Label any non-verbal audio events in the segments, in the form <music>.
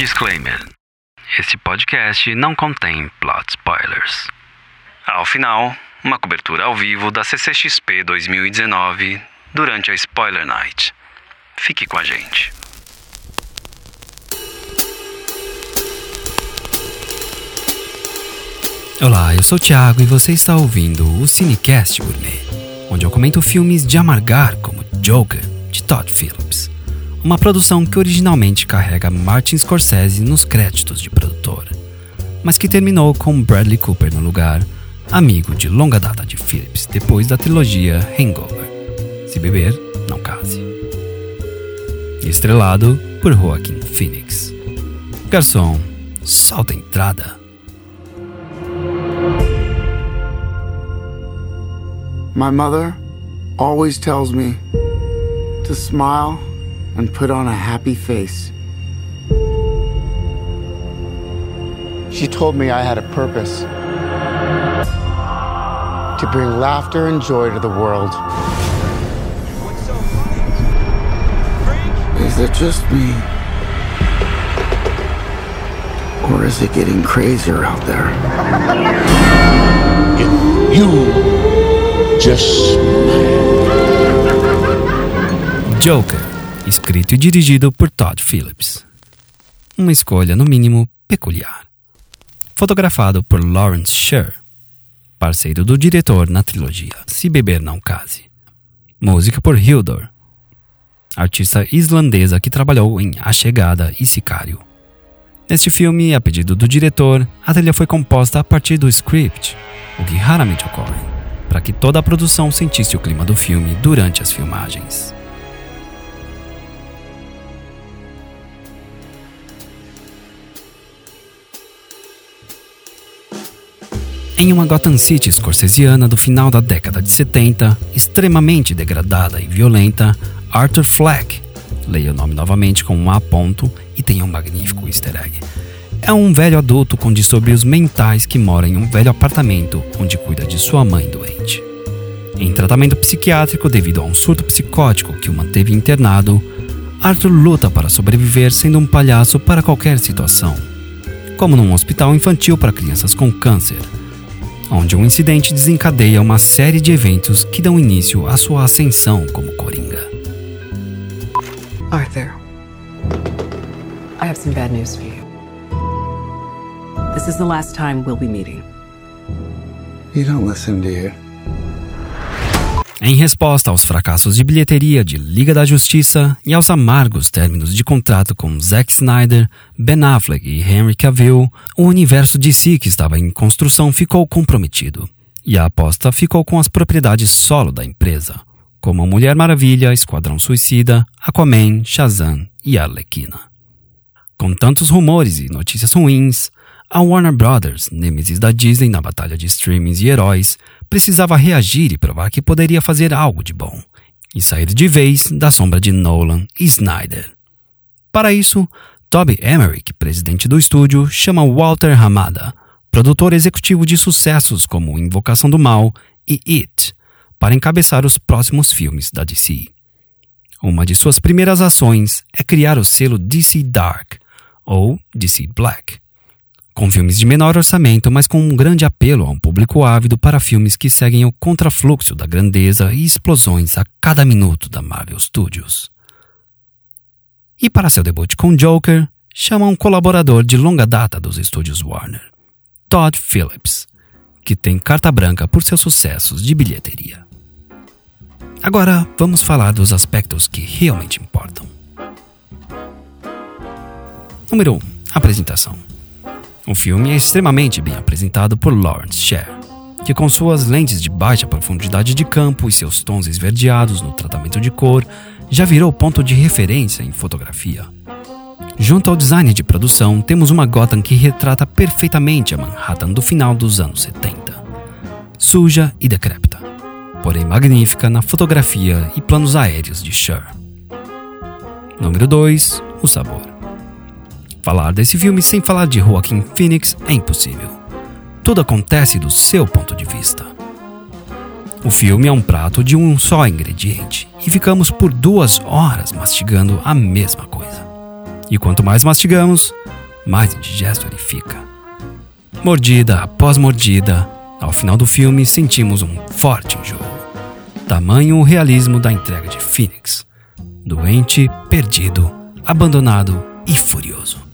Disclaimer: Este podcast não contém plot spoilers. Ao final, uma cobertura ao vivo da CCXP 2019 durante a Spoiler Night. Fique com a gente. Olá, eu sou o Thiago e você está ouvindo o Cinecast Gourmet, onde eu comento filmes de amargar como Joker, de Todd Phillips. Uma produção que originalmente carrega Martin Scorsese nos créditos de produtor, mas que terminou com Bradley Cooper no lugar, amigo de longa data de Phillips depois da trilogia Hangover. Se beber, não case. Estrelado por Joaquin Phoenix. Garçom, salta a entrada. My mother always tells me to smile and put on a happy face. She told me I had a purpose to bring laughter and joy to the world. Is it just me? Or is it getting crazier out there? <laughs> You just Joker, escrito e dirigido por Todd Phillips. Uma escolha, no mínimo, peculiar. Fotografado por Lawrence Sher, parceiro do diretor na trilogia Se Beber Não Case. Música por Hildur, artista islandesa que trabalhou em A Chegada e Sicário. Neste filme, a pedido do diretor, a trilha foi composta a partir do script, o que raramente ocorre, para que toda a produção sentisse o clima do filme durante as filmagens. Em uma Gotham City scorsesiana do final da década de 70, extremamente degradada e violenta, Arthur Fleck, leia o nome novamente com um A ponto e tem um magnífico easter egg, é um velho adulto com distúrbios mentais que mora em um velho apartamento onde cuida de sua mãe doente. Em tratamento psiquiátrico devido a um surto psicótico que o manteve internado, Arthur luta para sobreviver sendo um palhaço para qualquer situação, como num hospital infantil para crianças com câncer, onde um incidente desencadeia uma série de eventos que dão início à sua ascensão como coringa. Arthur, I have some bad news for you. This is the last time we'll be meeting. You don't listen, do you? Em resposta aos fracassos de bilheteria de Liga da Justiça e aos amargos términos de contrato com Zack Snyder, Ben Affleck e Henry Cavill, o universo DC que estava em construção ficou comprometido. E a aposta ficou com as propriedades solo da empresa, como Mulher Maravilha, Esquadrão Suicida, Aquaman, Shazam e Arlequina. Com tantos rumores e notícias ruins, a Warner Brothers, nêmesis da Disney na batalha de streamings e heróis, precisava reagir e provar que poderia fazer algo de bom, e sair de vez da sombra de Nolan e Snyder. Para isso, Toby Emmerich, presidente do estúdio, chama Walter Hamada, produtor executivo de sucessos como Invocação do Mal e It, para encabeçar os próximos filmes da DC. Uma de suas primeiras ações é criar o selo DC Dark, ou DC Black, com filmes de menor orçamento, mas com um grande apelo a um público ávido para filmes que seguem o contrafluxo da grandeza e explosões a cada minuto da Marvel Studios. E para seu debut com Joker, chama um colaborador de longa data dos estúdios Warner, Todd Phillips, que tem carta branca por seus sucessos de bilheteria. Agora vamos falar dos aspectos que realmente importam. Número 1. Um, apresentação. O filme é extremamente bem apresentado por Lawrence Sher, que com suas lentes de baixa profundidade de campo e seus tons esverdeados no tratamento de cor, já virou ponto de referência em fotografia. Junto ao design de produção, temos uma Gotham que retrata perfeitamente a Manhattan do final dos anos 70. Suja e decrépita, porém magnífica na fotografia e planos aéreos de Sher. Número 2. O sabor. Falar desse filme sem falar de Joaquin Phoenix é impossível. Tudo acontece do seu ponto de vista. O filme é um prato de um só ingrediente e ficamos por duas horas mastigando a mesma coisa. E quanto mais mastigamos, mais indigesto ele fica. Mordida após mordida, ao final do filme sentimos um forte enjoo. Tamanho o realismo da entrega de Phoenix. Doente, perdido, abandonado e furioso.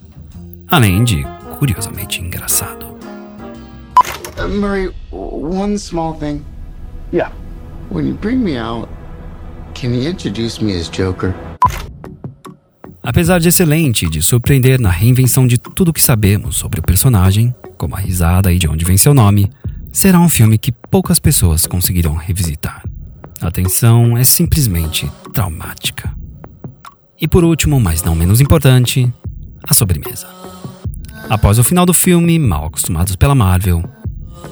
Além de curiosamente engraçado. Uh, Murray, one small thing. Yeah. When you bring me out, can you introduce me as Joker? Apesar de excelente e de surpreender na reinvenção de tudo o que sabemos sobre o personagem, como a risada e de onde vem seu nome, será um filme que poucas pessoas conseguirão revisitar. A tensão é simplesmente traumática. E por último, mas não menos importante, a sobremesa. Após o final do filme, mal acostumados pela Marvel,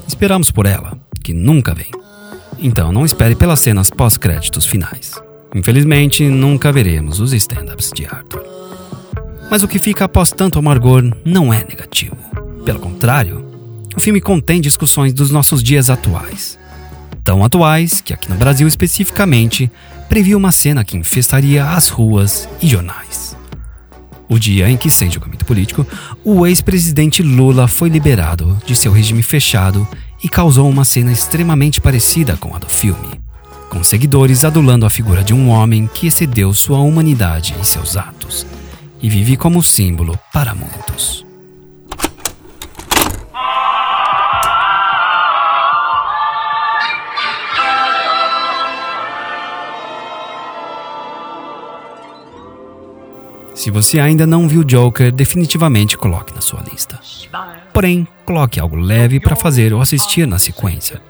esperamos por ela, que nunca vem. Então não espere pelas cenas pós-créditos finais. Infelizmente, nunca veremos os stand-ups de Arthur. Mas o que fica após tanto amargor não é negativo. Pelo contrário, o filme contém discussões dos nossos dias atuais. Tão atuais que, aqui no Brasil especificamente, previu uma cena que infestaria as ruas e jornais. O dia em que, sem julgamento político, o ex-presidente Lula foi liberado de seu regime fechado e causou uma cena extremamente parecida com a do filme, com seguidores adulando a figura de um homem que excedeu sua humanidade em seus atos e vive como símbolo para muitos. Se você ainda não viu Joker, definitivamente coloque na sua lista. Porém, coloque algo leve para fazer ou assistir na sequência.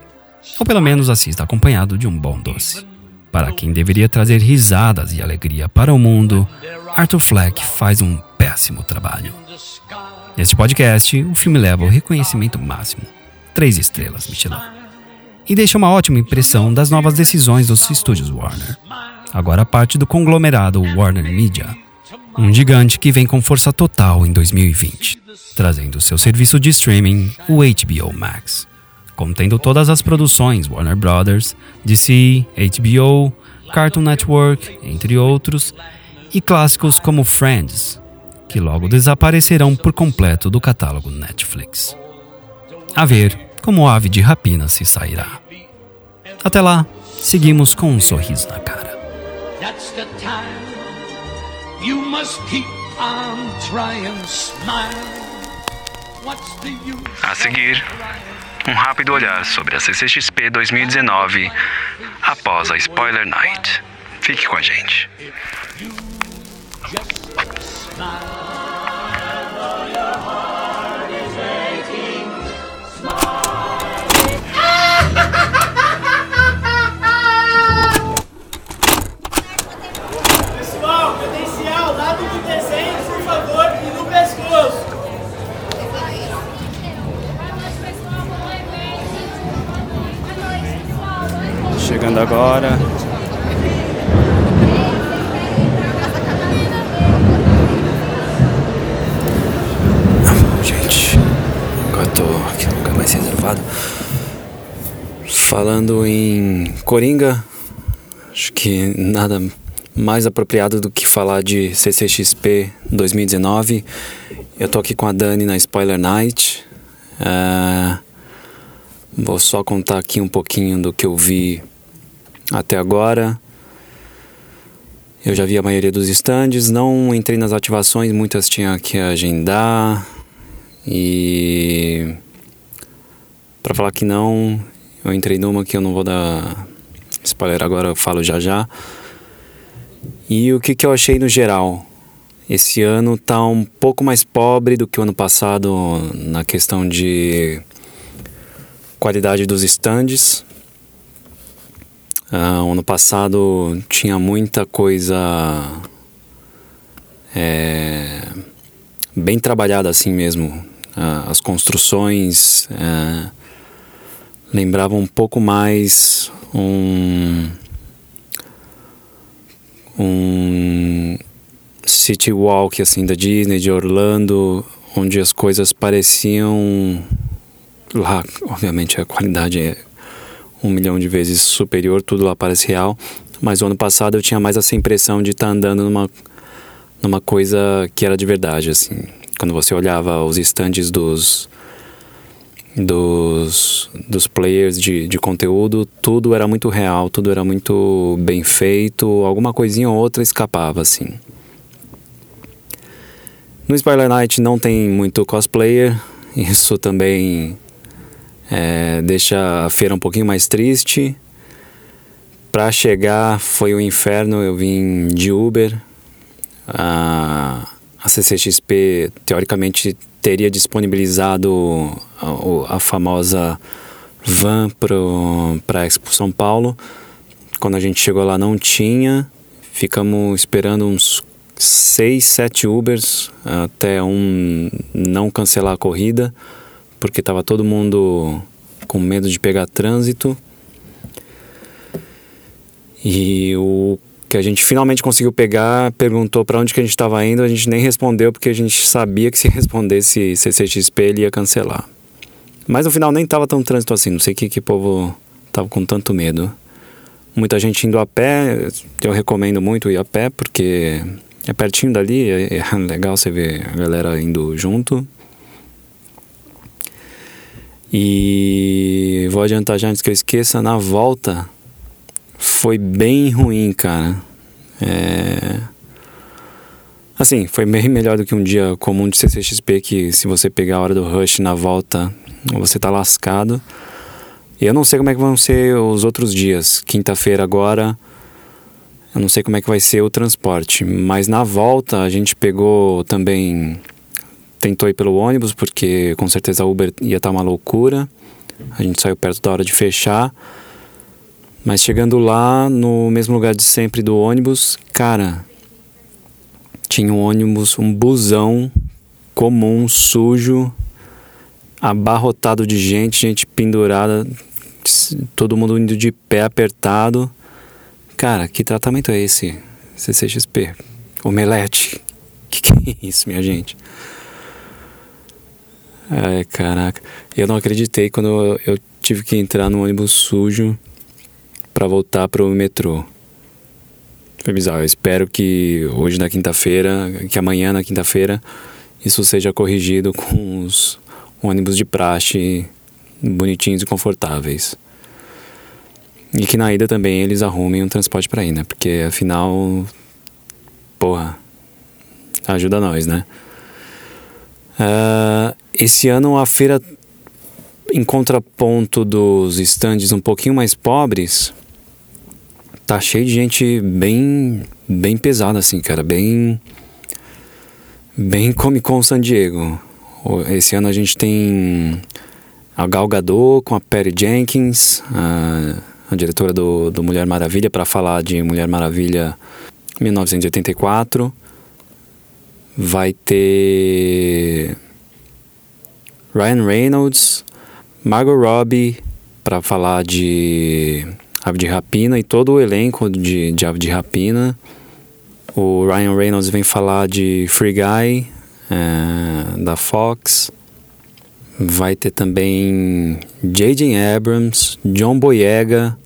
Ou pelo menos assista acompanhado de um bom doce. Para quem deveria trazer risadas e alegria para o mundo, Arthur Fleck faz um péssimo trabalho. Nesse podcast, o filme leva o reconhecimento máximo, três estrelas Michelin, e deixa uma ótima impressão das novas decisões dos estúdios Warner, agora parte do conglomerado Warner Media, um gigante que vem com força total em 2020, trazendo seu serviço de streaming, o HBO Max, contendo todas as produções Warner Brothers, DC, HBO, Cartoon Network, entre outros, e clássicos como Friends, que logo desaparecerão por completo do catálogo Netflix. A ver como ave de rapina se sairá. Até lá, seguimos com um sorriso na cara. You must keep on trying, smile. What's the use? A seguir, um rápido olhar sobre a CCXP 2019 após a Spoiler Night. Fique com a gente. Pessoal, Chegando agora. Gente, agora tô aqui no lugar mais reservado. Falando em Coringa, acho que nada mais apropriado do que falar de CCXP 2019. Eu tô aqui com a Dani na Spoiler Night. É, Vou só contar aqui um pouquinho do que eu vi até agora. Eu já vi a maioria dos stands, não entrei nas ativações, muitas tinha que agendar. E para falar que não, eu entrei numa que eu não vou dar spoiler agora, eu falo já já. E o que, que eu achei no geral? Esse ano tá um pouco mais pobre do que o ano passado na questão de qualidade dos stands. Ah, ano passado tinha muita coisa é, bem trabalhada assim mesmo. Ah, as construções é, lembravam um pouco mais um um city walk assim da Disney de Orlando onde as coisas pareciam lá obviamente a qualidade é um milhão de vezes superior tudo lá parece real mas o ano passado eu tinha mais essa impressão de estar andando numa numa coisa que era de verdade, assim. Quando você olhava os estandes dos dos, dos players de, de conteúdo, tudo era muito real, tudo era muito bem feito, alguma coisinha ou outra escapava, assim. No Spoiler Night não tem muito cosplayer, <laughs> isso também é, deixa a feira um pouquinho mais triste. Para chegar foi um inferno, eu vim de Uber. A, a CCXP teoricamente teria disponibilizado a, a famosa van para a Expo São Paulo. Quando a gente chegou lá não tinha. Ficamos esperando uns 6, 7 Ubers até um não cancelar a corrida, porque estava todo mundo com medo de pegar trânsito. E o que a gente finalmente conseguiu pegar, perguntou para onde que a gente estava indo, a gente nem respondeu porque a gente sabia que se <laughs> respondesse CCXP ele ia cancelar. Mas no final nem estava tão trânsito assim, não sei que que povo tava com tanto medo. Muita gente indo a pé, eu recomendo muito ir a pé porque é pertinho dali, é, é <laughs> legal você ver a galera indo junto. E vou adiantar já antes que eu esqueça, na volta foi bem ruim, cara. É... Assim, foi bem melhor do que um dia comum de CCXP que se você pegar a hora do rush na volta, você tá lascado. E eu não sei como é que vão ser os outros dias. Quinta-feira agora, eu não sei como é que vai ser o transporte, mas na volta a gente pegou também tentou ir pelo ônibus porque com certeza a Uber ia estar tá uma loucura. A gente saiu perto da hora de fechar. Mas chegando lá, no mesmo lugar de sempre do ônibus, cara, tinha um ônibus, um busão comum, sujo, abarrotado de gente, gente pendurada, todo mundo indo de pé apertado. Cara, que tratamento é esse? CCXP, omelete. <laughs> Que que é isso, minha gente? Ai, caraca. Eu não acreditei quando eu, tive que entrar no ônibus sujo para voltar pro metrô. Foi bizarro. Eu espero que hoje na quinta-feira, que amanhã na quinta-feira, isso seja corrigido com os ônibus de praxe bonitinhos e confortáveis. E que na ida também eles arrumem um transporte para ir, né? Porque afinal, porra, ajuda nós, né? Uh, esse ano a feira, em contraponto dos estandes um pouquinho mais pobres, tá cheio de gente bem bem pesada assim, cara, bem bem Comic Con San Diego. Esse ano a gente tem a Gal Gadot com a Perry Jenkins, a, a diretora do, do Mulher Maravilha, para falar de Mulher Maravilha 1984. Vai ter Ryan Reynolds, Margot Robbie para falar de Ave de Rapina e todo o elenco de, de Ave de Rapina. O Ryan Reynolds vem falar de Free Guy, é, da Fox. Vai ter também J.J. Abrams, John Boyega,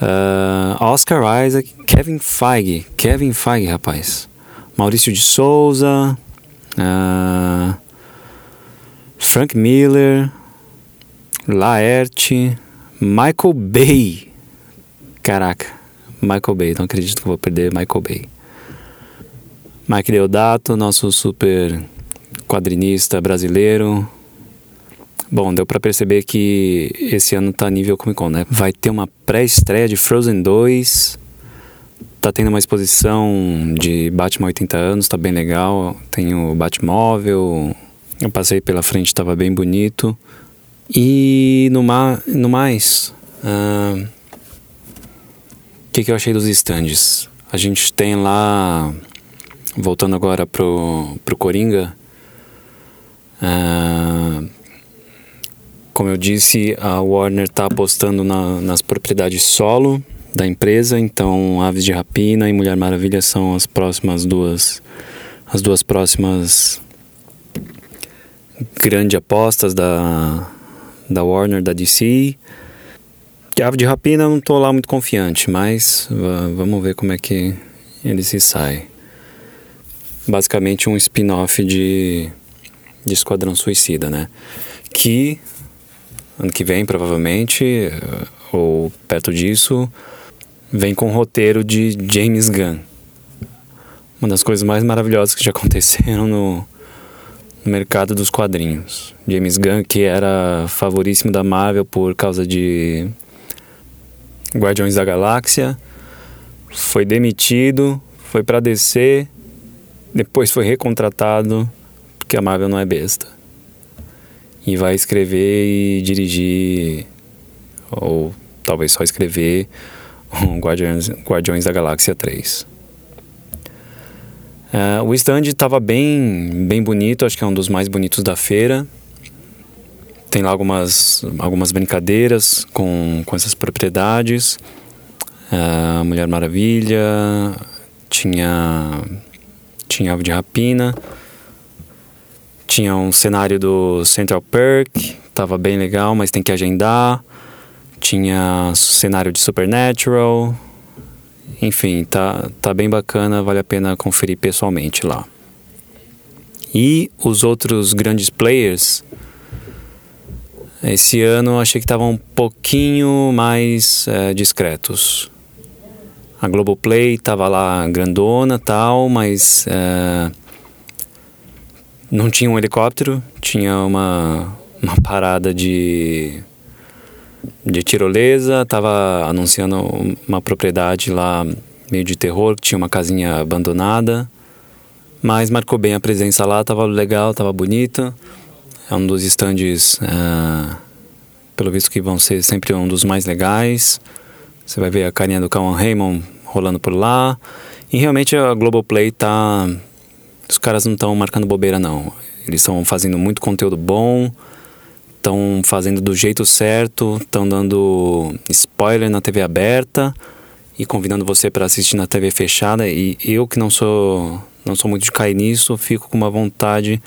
uh, Oscar Isaac, Kevin Feige. Kevin Feige, rapaz. Maurício de Souza, uh, Frank Miller, Laerte, Michael Bay. Caraca, Michael Bay, não acredito que vou perder Michael Bay. Mike Deodato, nosso super quadrinista brasileiro. Bom, deu para perceber que esse ano tá nível Comic Con, né? Vai ter uma pré-estreia de Frozen 2. Tá tendo uma exposição de Batman 80 anos, tá bem legal. Tem o Batmóvel. Eu passei pela frente, tava bem bonito. E no, ma no mais, o que, que eu achei dos stands? A gente tem lá, voltando agora pro, pro Coringa, como eu disse, a Warner está apostando na, nas propriedades solo da empresa, então Aves de Rapina e Mulher Maravilha são as próximas duas, as duas próximas grandes apostas da, da Warner, da DC. Ave de Rapina não estou lá muito confiante, mas vamos ver como é que ele se sai. basicamente um spin-off de, de Esquadrão Suicida, né? Que ano que vem, provavelmente, eh, ou perto disso, vem com o roteiro de James Gunn. Uma das coisas mais maravilhosas que já <laughs> aconteceram no, no mercado dos quadrinhos. James Gunn, que era favoríssimo da Marvel por causa de Guardiões da Galáxia, foi demitido, foi para DC, depois foi recontratado porque a Marvel não é besta. E vai escrever e dirigir ou talvez só escrever <laughs> o Guardiões, Guardiões da Galáxia 3. Uh, o stand estava bem, bem bonito, acho que é um dos mais bonitos da feira. Tem lá algumas, algumas brincadeiras com, com essas propriedades. Uh, Mulher Maravilha, tinha, tinha Ave de Rapina, tinha um cenário do Central Perk, tava bem legal, mas tem que agendar. Tinha cenário de Supernatural, enfim, tá, tá bem bacana, vale a pena conferir pessoalmente lá. E os outros grandes players, esse ano achei que estavam um pouquinho mais é, discretos. A Globoplay estava lá grandona tal, mas é, não tinha um helicóptero, tinha uma, uma parada de de tirolesa, estava anunciando uma propriedade lá meio de terror, que tinha uma casinha abandonada. Mas marcou bem a presença lá, estava legal, estava bonita. É um dos estandes, é, pelo visto que vão ser sempre um dos mais legais. Você vai ver a carinha do Calvin Raymond rolando por lá. E realmente a Globoplay tá... Os caras não estão marcando bobeira não. Eles estão fazendo muito conteúdo bom estão fazendo do jeito certo, estão dando spoiler na TV aberta e convidando você para assistir na TV fechada. E eu que não sou não sou muito de cair nisso, fico com uma vontade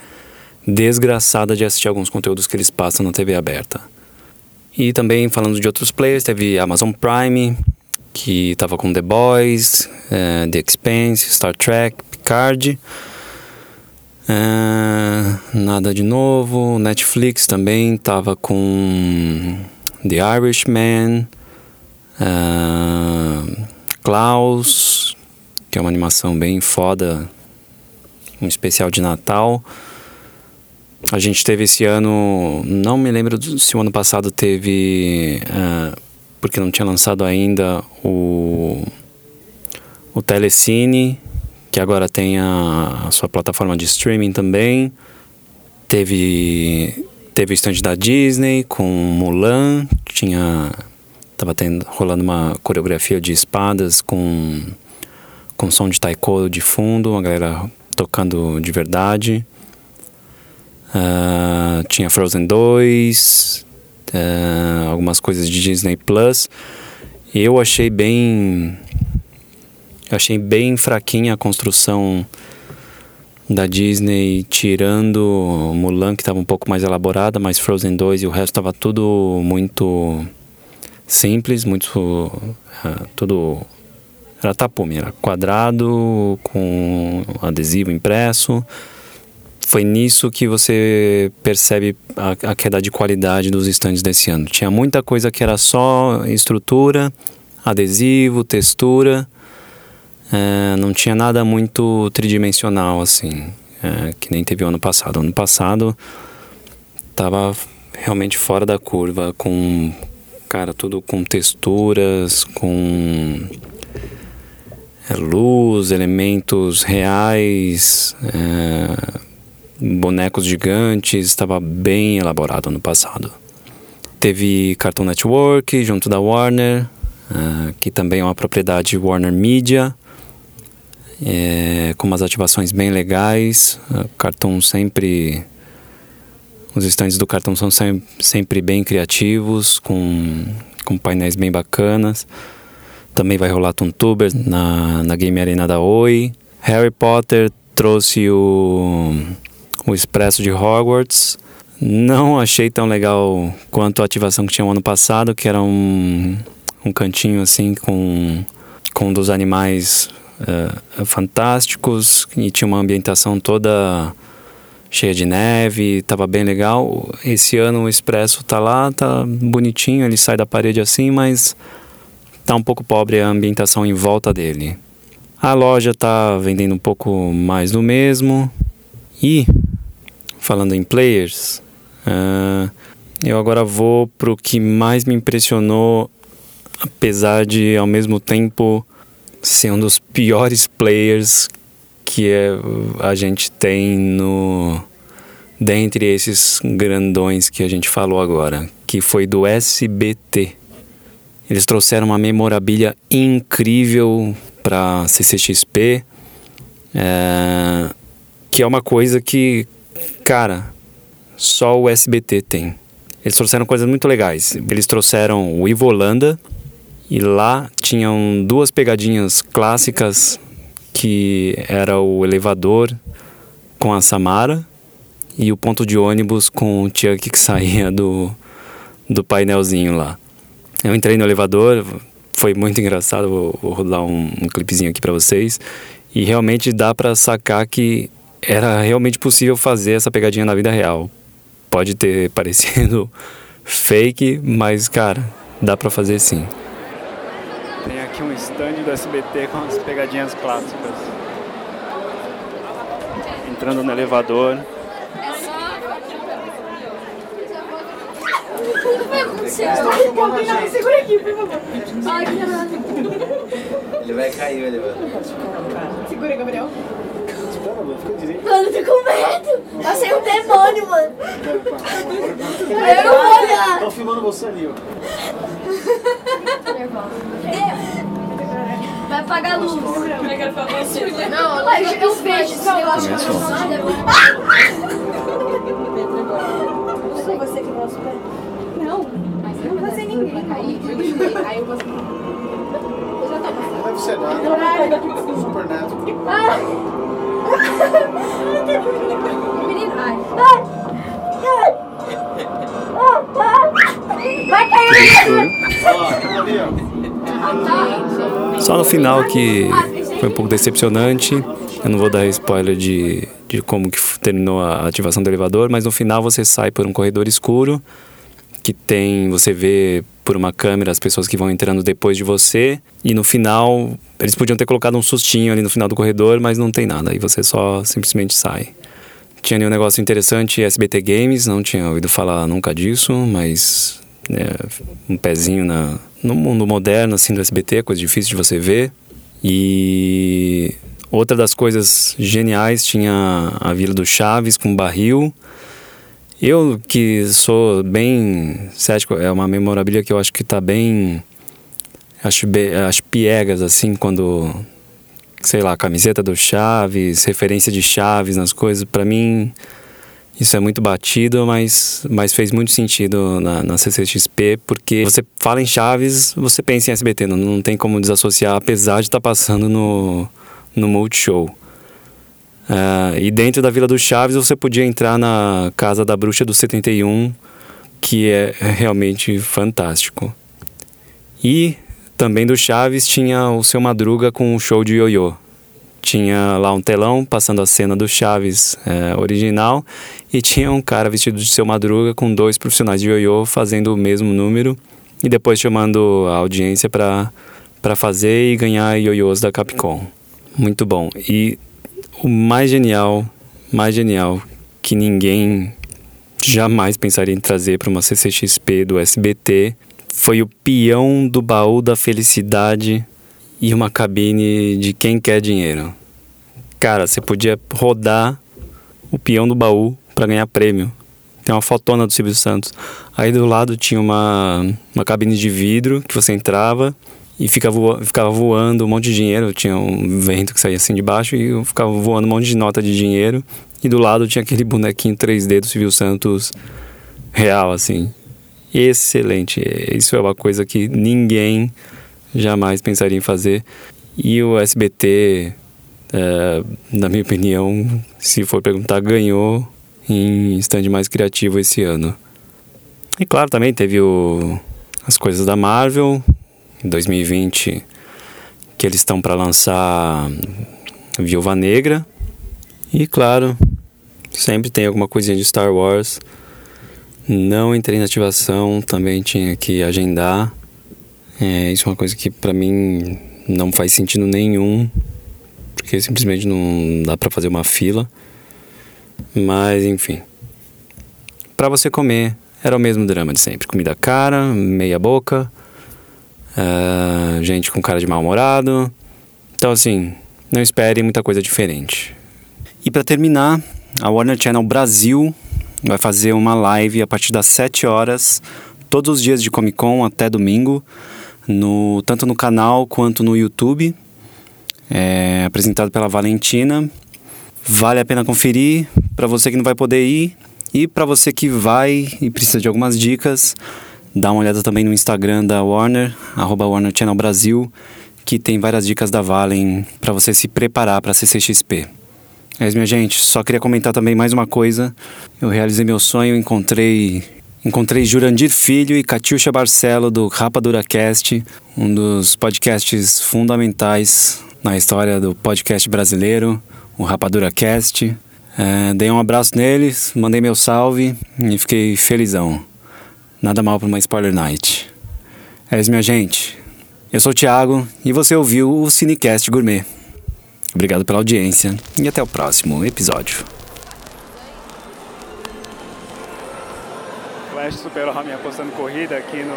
desgraçada de assistir alguns conteúdos que eles passam na TV aberta. E também falando de outros players, teve Amazon Prime, que estava com The Boys, uh, The Expanse, Star Trek, Picard. É, nada de novo. Netflix também tava com The Irishman, é, Klaus, que é uma animação bem foda, um especial de Natal. A gente teve esse ano, não me lembro se o ano passado teve, é, porque não tinha lançado ainda o, o Telecine, que agora tem a, a sua plataforma de streaming também. Teve teve o stand da Disney com Mulan, tinha tava tendo, rolando uma coreografia de espadas com com som de taiko de fundo, uma galera tocando de verdade. Uh, tinha Frozen 2, uh, ah, algumas coisas de Disney Plus. Eu achei bem eu achei bem fraquinha a construção da Disney, tirando Mulan, que estava um pouco mais elaborada, mas Frozen 2 e o resto estava tudo muito simples, muito. Uh, tudo. Era tapume, era quadrado, com adesivo impresso. Foi nisso que você percebe a, a queda de qualidade dos estandes desse ano. Tinha muita coisa que era só estrutura, adesivo, textura é, não tinha nada muito tridimensional assim, é, que nem teve o ano passado. Ano passado tava realmente fora da curva, com cara tudo com texturas, com é, luz, elementos reais, é, bonecos gigantes, estava bem elaborado ano passado. Teve Cartoon Network junto da Warner, uh, que também é uma propriedade Warner Media é, com umas ativações bem legais. O cartão sempre. Os estandes do cartão são sempre, bem criativos, com, com painéis bem bacanas. Também vai rolar Tubers na, na Game Arena da Oi. Harry Potter trouxe o, o Expresso de Hogwarts. Não achei tão legal quanto a ativação que tinha o ano passado, que era um, um cantinho assim com, com um dos animais é, fantásticos e tinha uma ambientação toda cheia de neve, tava bem legal. Esse ano o Expresso tá lá, tá bonitinho, ele sai da parede assim, mas tá um pouco pobre a ambientação em volta dele. A loja tá vendendo um pouco mais do mesmo. E falando em players, uh, eu agora vou pro que mais me impressionou, apesar de ao mesmo tempo ser um dos piores players que é, a gente tem no dentre esses grandões que a gente falou agora, que foi do SBT. Eles trouxeram uma memorabilia incrível para CCXP, é, que é uma coisa que, cara, só o SBT tem. Eles trouxeram coisas muito legais. Eles trouxeram o Ivolanda e lá tinham duas pegadinhas clássicas que era o elevador com a Samara e o ponto de ônibus com o Chuck que saía do, do painelzinho lá. Eu entrei no elevador, foi muito engraçado, vou, vou rodar um, um clipezinho aqui para vocês. E realmente dá para sacar que era realmente possível fazer essa pegadinha na vida real. Pode ter <laughs> parecido fake, mas cara, dá para fazer sim. Tem aqui um stand do SBT com as pegadinhas clássicas. Entrando no elevador. Segura aqui, por favor. Ele vai cair o elevador. Segura, Gabriel. Mano, tô com medo. Eu sei um demônio, mano. Eu não vou olhar. Estão filmando você ali, ó. Vai apagar a luz. Não, Ué, eu, eu vejo esse negócio. Não foi você que nosso pé? Não, mas eu não sei ninguém. Aí, aí eu posso. Eu já tava. Deve ser nada. Super neto. Menino, ai. Vai cair. Só no final que foi um pouco decepcionante. Eu não vou dar spoiler de, de como que terminou a ativação do elevador, mas no final você sai por um corredor escuro que tem, você vê por uma câmera as pessoas que vão entrando depois de você e no final eles podiam ter colocado um sustinho ali no final do corredor, mas não tem nada, aí você só simplesmente sai. Tinha nenhum negócio interessante, SBT Games, não tinha ouvido falar nunca disso, mas um pezinho na, no mundo moderno assim do SBT, coisa difícil de você ver. E outra das coisas geniais tinha a Vila do Chaves com barril. Eu que sou bem cético, é uma memorabilia que eu acho que tá bem acho, acho piegas assim quando sei lá, camiseta do Chaves, referência de Chaves nas coisas, para mim isso é muito batido, mas, mas fez muito sentido na, na CCXP, porque você fala em Chaves, você pensa em SBT, não, não tem como desassociar, apesar de estar passando no, no Multishow. Ah, e dentro da Vila do Chaves você podia entrar na Casa da Bruxa do 71, que é realmente fantástico. E também do Chaves tinha o seu Madruga com o show de ioiô. Tinha lá um telão passando a cena do Chaves é, original e tinha um cara vestido de seu Madruga com dois profissionais de ioiô fazendo o mesmo número e depois chamando a audiência para fazer e ganhar ioiôs da Capcom. Muito bom. E o mais genial, mais genial que ninguém jamais pensaria em trazer para uma CCXP do SBT foi o peão do baú da felicidade e uma cabine de quem quer dinheiro. Cara, você podia rodar o peão do baú para ganhar prêmio. Tem uma fotona do Silvio Santos. Aí do lado tinha uma, uma cabine de vidro que você entrava e ficava, voa, ficava voando um monte de dinheiro. Tinha um vento que saía assim de baixo e ficava voando um monte de nota de dinheiro. E do lado tinha aquele bonequinho 3D do Silvio Santos real, assim. Excelente. Isso é uma coisa que ninguém jamais pensaria em fazer. E o SBT, é, na minha opinião, se for perguntar, ganhou em stand mais criativo esse ano. E claro, também teve o, as coisas da Marvel, em 2020 que eles estão para lançar Viúva Negra. E claro, sempre tem alguma coisinha de Star Wars. Não entrei na ativação, também tinha que agendar. É, isso é uma coisa que para mim não faz sentido nenhum, porque simplesmente não dá para fazer uma fila. Mas enfim. Para você comer, era o mesmo drama de sempre: comida cara, meia boca, uh, gente com cara de mal-humorado. Então, assim, não espere muita coisa diferente. E para terminar, a Warner Channel Brasil vai fazer uma live a partir das 7 horas, todos os dias de Comic Con até domingo, no, tanto no canal quanto no YouTube. É, apresentado pela Valentina. Vale a pena conferir. Para você que não vai poder ir, e para você que vai e precisa de algumas dicas, dá uma olhada também no Instagram da Warner, arroba Warner Channel Brasil, que tem várias dicas da Valen para você se preparar para CCXP. É minha gente. Só queria comentar também mais uma coisa. Eu realizei meu sonho, encontrei encontrei Jurandir Filho e Catiuxa Barcelo do Rapadura Cast, um dos podcasts fundamentais na história do podcast brasileiro, o Rapadura Cast. É, dei um abraço neles, mandei meu salve e fiquei felizão. Nada mal para uma spoiler night. É isso, minha gente. Eu sou o Thiago e você ouviu o Cinecast Gourmet. Obrigado pela audiência e até o próximo episódio. Flash superou a minha apostando corrida aqui no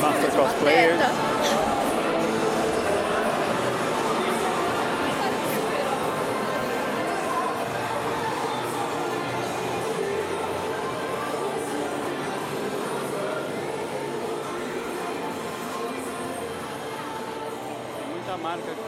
Master Cosplayers. marca aqui, Jandaia,